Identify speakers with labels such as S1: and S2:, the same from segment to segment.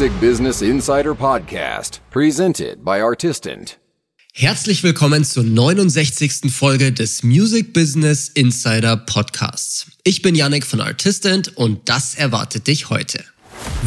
S1: Music Business Insider Podcast, presented by Artistant.
S2: Herzlich willkommen zur 69. Folge des Music Business Insider Podcasts. Ich bin Yannick von Artistant und das erwartet dich heute.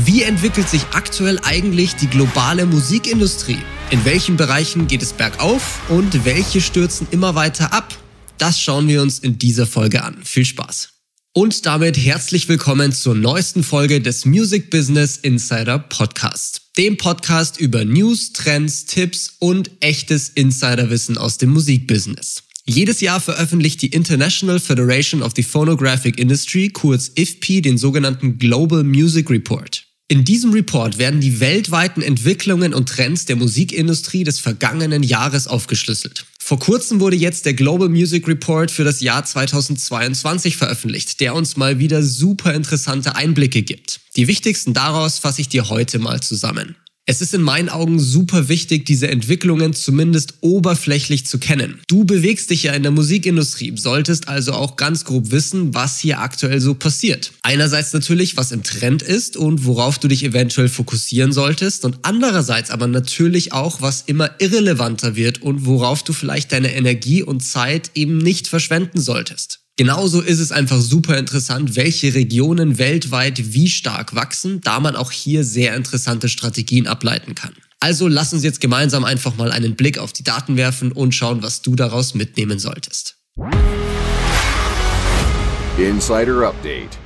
S2: Wie entwickelt sich aktuell eigentlich die globale Musikindustrie? In welchen Bereichen geht es bergauf und welche stürzen immer weiter ab? Das schauen wir uns in dieser Folge an. Viel Spaß! Und damit herzlich willkommen zur neuesten Folge des Music Business Insider Podcast. Dem Podcast über News, Trends, Tipps und echtes Insiderwissen aus dem Musikbusiness. Jedes Jahr veröffentlicht die International Federation of the Phonographic Industry, kurz IFPI, den sogenannten Global Music Report. In diesem Report werden die weltweiten Entwicklungen und Trends der Musikindustrie des vergangenen Jahres aufgeschlüsselt. Vor kurzem wurde jetzt der Global Music Report für das Jahr 2022 veröffentlicht, der uns mal wieder super interessante Einblicke gibt. Die wichtigsten daraus fasse ich dir heute mal zusammen. Es ist in meinen Augen super wichtig, diese Entwicklungen zumindest oberflächlich zu kennen. Du bewegst dich ja in der Musikindustrie, solltest also auch ganz grob wissen, was hier aktuell so passiert. Einerseits natürlich, was im Trend ist und worauf du dich eventuell fokussieren solltest und andererseits aber natürlich auch, was immer irrelevanter wird und worauf du vielleicht deine Energie und Zeit eben nicht verschwenden solltest. Genauso ist es einfach super interessant, welche Regionen weltweit wie stark wachsen, da man auch hier sehr interessante Strategien ableiten kann. Also lass uns jetzt gemeinsam einfach mal einen Blick auf die Daten werfen und schauen, was du daraus mitnehmen solltest.
S1: Insider Update.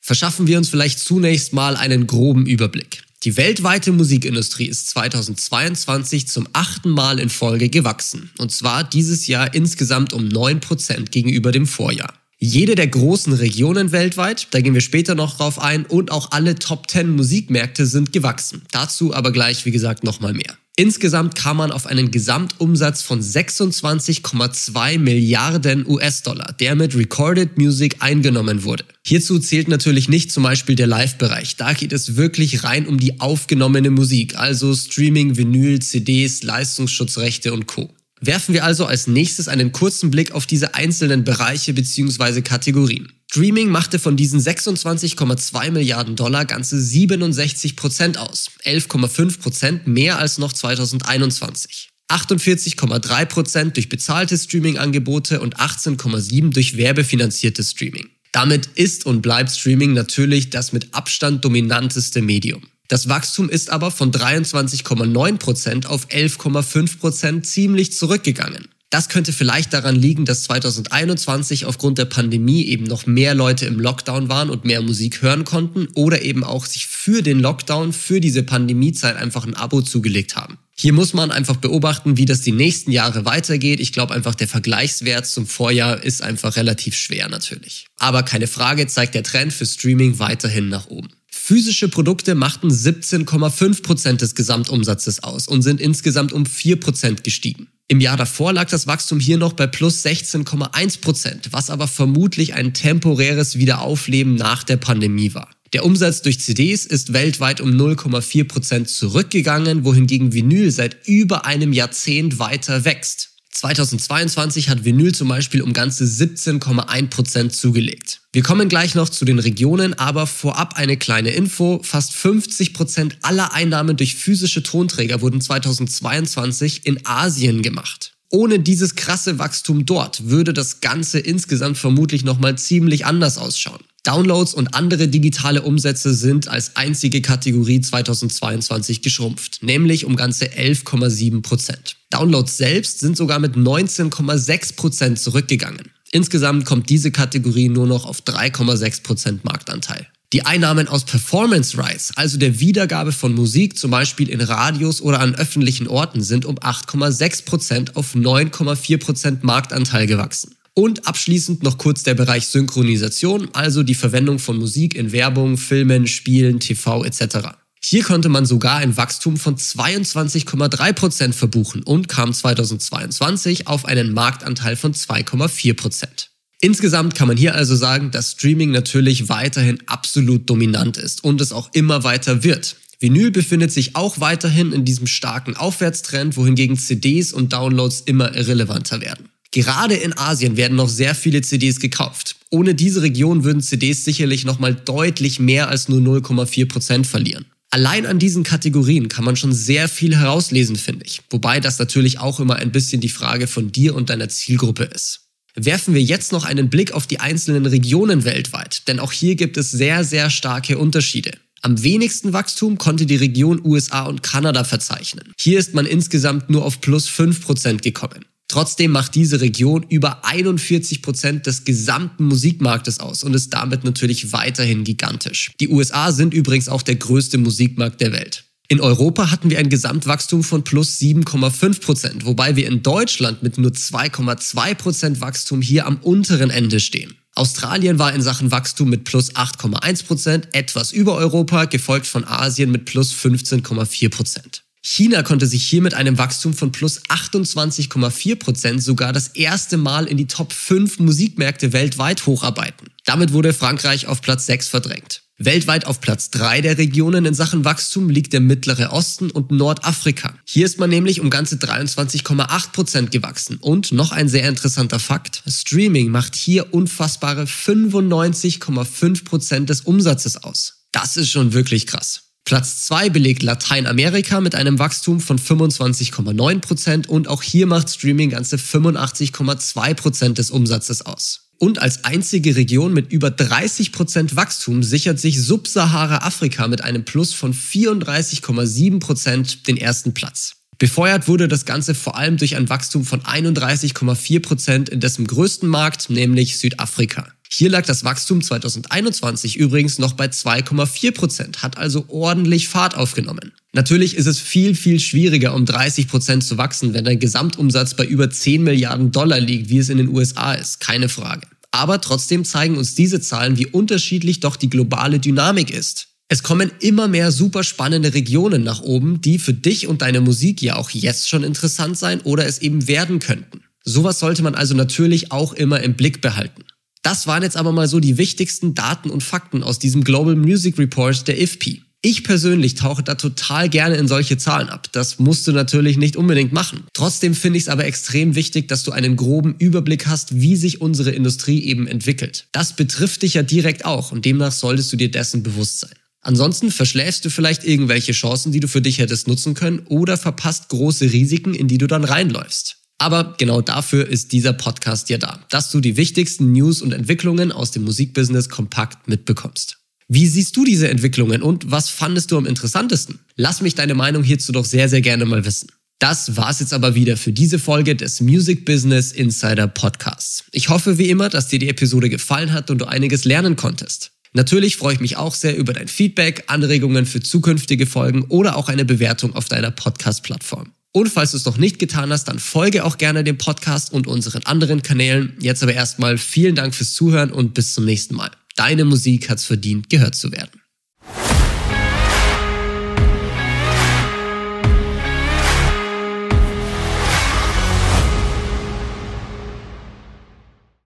S2: Verschaffen wir uns vielleicht zunächst mal einen groben Überblick. Die weltweite Musikindustrie ist 2022 zum achten Mal in Folge gewachsen. Und zwar dieses Jahr insgesamt um 9% gegenüber dem Vorjahr. Jede der großen Regionen weltweit, da gehen wir später noch drauf ein, und auch alle Top 10 Musikmärkte sind gewachsen. Dazu aber gleich, wie gesagt, nochmal mehr. Insgesamt kam man auf einen Gesamtumsatz von 26,2 Milliarden US-Dollar, der mit Recorded Music eingenommen wurde. Hierzu zählt natürlich nicht zum Beispiel der Live-Bereich. Da geht es wirklich rein um die aufgenommene Musik, also Streaming, Vinyl, CDs, Leistungsschutzrechte und Co. Werfen wir also als nächstes einen kurzen Blick auf diese einzelnen Bereiche bzw. Kategorien. Streaming machte von diesen 26,2 Milliarden Dollar ganze 67 Prozent aus, 11,5 Prozent mehr als noch 2021. 48,3 Prozent durch bezahlte Streaming-Angebote und 18,7 durch werbefinanzierte Streaming. Damit ist und bleibt Streaming natürlich das mit Abstand dominanteste Medium. Das Wachstum ist aber von 23,9% auf 11,5% ziemlich zurückgegangen. Das könnte vielleicht daran liegen, dass 2021 aufgrund der Pandemie eben noch mehr Leute im Lockdown waren und mehr Musik hören konnten oder eben auch sich für den Lockdown, für diese Pandemiezeit einfach ein Abo zugelegt haben. Hier muss man einfach beobachten, wie das die nächsten Jahre weitergeht. Ich glaube einfach, der Vergleichswert zum Vorjahr ist einfach relativ schwer natürlich. Aber keine Frage zeigt der Trend für Streaming weiterhin nach oben. Physische Produkte machten 17,5 Prozent des Gesamtumsatzes aus und sind insgesamt um 4% gestiegen. Im Jahr davor lag das Wachstum hier noch bei plus 16,1 Prozent, was aber vermutlich ein temporäres Wiederaufleben nach der Pandemie war. Der Umsatz durch CDs ist weltweit um 0,4 Prozent zurückgegangen, wohingegen Vinyl seit über einem Jahrzehnt weiter wächst. 2022 hat Vinyl zum Beispiel um ganze 17,1% zugelegt. Wir kommen gleich noch zu den Regionen, aber vorab eine kleine Info. Fast 50% aller Einnahmen durch physische Tonträger wurden 2022 in Asien gemacht. Ohne dieses krasse Wachstum dort würde das Ganze insgesamt vermutlich nochmal ziemlich anders ausschauen. Downloads und andere digitale Umsätze sind als einzige Kategorie 2022 geschrumpft, nämlich um ganze 11,7 Prozent. Downloads selbst sind sogar mit 19,6 Prozent zurückgegangen. Insgesamt kommt diese Kategorie nur noch auf 3,6 Prozent Marktanteil. Die Einnahmen aus Performance Rights, also der Wiedergabe von Musik zum Beispiel in Radios oder an öffentlichen Orten, sind um 8,6 Prozent auf 9,4 Prozent Marktanteil gewachsen. Und abschließend noch kurz der Bereich Synchronisation, also die Verwendung von Musik in Werbung, Filmen, Spielen, TV etc. Hier konnte man sogar ein Wachstum von 22,3% verbuchen und kam 2022 auf einen Marktanteil von 2,4%. Insgesamt kann man hier also sagen, dass Streaming natürlich weiterhin absolut dominant ist und es auch immer weiter wird. Vinyl befindet sich auch weiterhin in diesem starken Aufwärtstrend, wohingegen CDs und Downloads immer irrelevanter werden. Gerade in Asien werden noch sehr viele CDs gekauft. Ohne diese Region würden CDs sicherlich nochmal deutlich mehr als nur 0,4% verlieren. Allein an diesen Kategorien kann man schon sehr viel herauslesen, finde ich. Wobei das natürlich auch immer ein bisschen die Frage von dir und deiner Zielgruppe ist. Werfen wir jetzt noch einen Blick auf die einzelnen Regionen weltweit, denn auch hier gibt es sehr, sehr starke Unterschiede. Am wenigsten Wachstum konnte die Region USA und Kanada verzeichnen. Hier ist man insgesamt nur auf plus 5% gekommen. Trotzdem macht diese Region über 41 Prozent des gesamten Musikmarktes aus und ist damit natürlich weiterhin gigantisch. Die USA sind übrigens auch der größte Musikmarkt der Welt. In Europa hatten wir ein Gesamtwachstum von plus 7,5 Prozent, wobei wir in Deutschland mit nur 2,2 Prozent Wachstum hier am unteren Ende stehen. Australien war in Sachen Wachstum mit plus 8,1 Prozent etwas über Europa, gefolgt von Asien mit plus 15,4 Prozent. China konnte sich hier mit einem Wachstum von plus 28,4 Prozent sogar das erste Mal in die Top 5 Musikmärkte weltweit hocharbeiten. Damit wurde Frankreich auf Platz 6 verdrängt. Weltweit auf Platz 3 der Regionen in Sachen Wachstum liegt der Mittlere Osten und Nordafrika. Hier ist man nämlich um ganze 23,8 Prozent gewachsen. Und noch ein sehr interessanter Fakt, Streaming macht hier unfassbare 95,5 Prozent des Umsatzes aus. Das ist schon wirklich krass. Platz 2 belegt Lateinamerika mit einem Wachstum von 25,9% und auch hier macht Streaming ganze 85,2% des Umsatzes aus. Und als einzige Region mit über 30% Wachstum sichert sich Subsahara-Afrika mit einem Plus von 34,7% den ersten Platz. Befeuert wurde das Ganze vor allem durch ein Wachstum von 31,4% in dessen größten Markt, nämlich Südafrika. Hier lag das Wachstum 2021 übrigens noch bei 2,4 Prozent, hat also ordentlich Fahrt aufgenommen. Natürlich ist es viel, viel schwieriger, um 30 Prozent zu wachsen, wenn dein Gesamtumsatz bei über 10 Milliarden Dollar liegt, wie es in den USA ist, keine Frage. Aber trotzdem zeigen uns diese Zahlen, wie unterschiedlich doch die globale Dynamik ist. Es kommen immer mehr super spannende Regionen nach oben, die für dich und deine Musik ja auch jetzt schon interessant sein oder es eben werden könnten. Sowas sollte man also natürlich auch immer im Blick behalten. Das waren jetzt aber mal so die wichtigsten Daten und Fakten aus diesem Global Music Report der IFPI. Ich persönlich tauche da total gerne in solche Zahlen ab. Das musst du natürlich nicht unbedingt machen. Trotzdem finde ich es aber extrem wichtig, dass du einen groben Überblick hast, wie sich unsere Industrie eben entwickelt. Das betrifft dich ja direkt auch und demnach solltest du dir dessen bewusst sein. Ansonsten verschläfst du vielleicht irgendwelche Chancen, die du für dich hättest nutzen können oder verpasst große Risiken, in die du dann reinläufst. Aber genau dafür ist dieser Podcast ja da, dass du die wichtigsten News und Entwicklungen aus dem Musikbusiness kompakt mitbekommst. Wie siehst du diese Entwicklungen und was fandest du am interessantesten? Lass mich deine Meinung hierzu doch sehr, sehr gerne mal wissen. Das war's jetzt aber wieder für diese Folge des Music Business Insider Podcasts. Ich hoffe wie immer, dass dir die Episode gefallen hat und du einiges lernen konntest. Natürlich freue ich mich auch sehr über dein Feedback, Anregungen für zukünftige Folgen oder auch eine Bewertung auf deiner Podcast-Plattform. Und falls du es noch nicht getan hast, dann folge auch gerne dem Podcast und unseren anderen Kanälen. Jetzt aber erstmal vielen Dank fürs Zuhören und bis zum nächsten Mal. Deine Musik hat's verdient, gehört zu werden.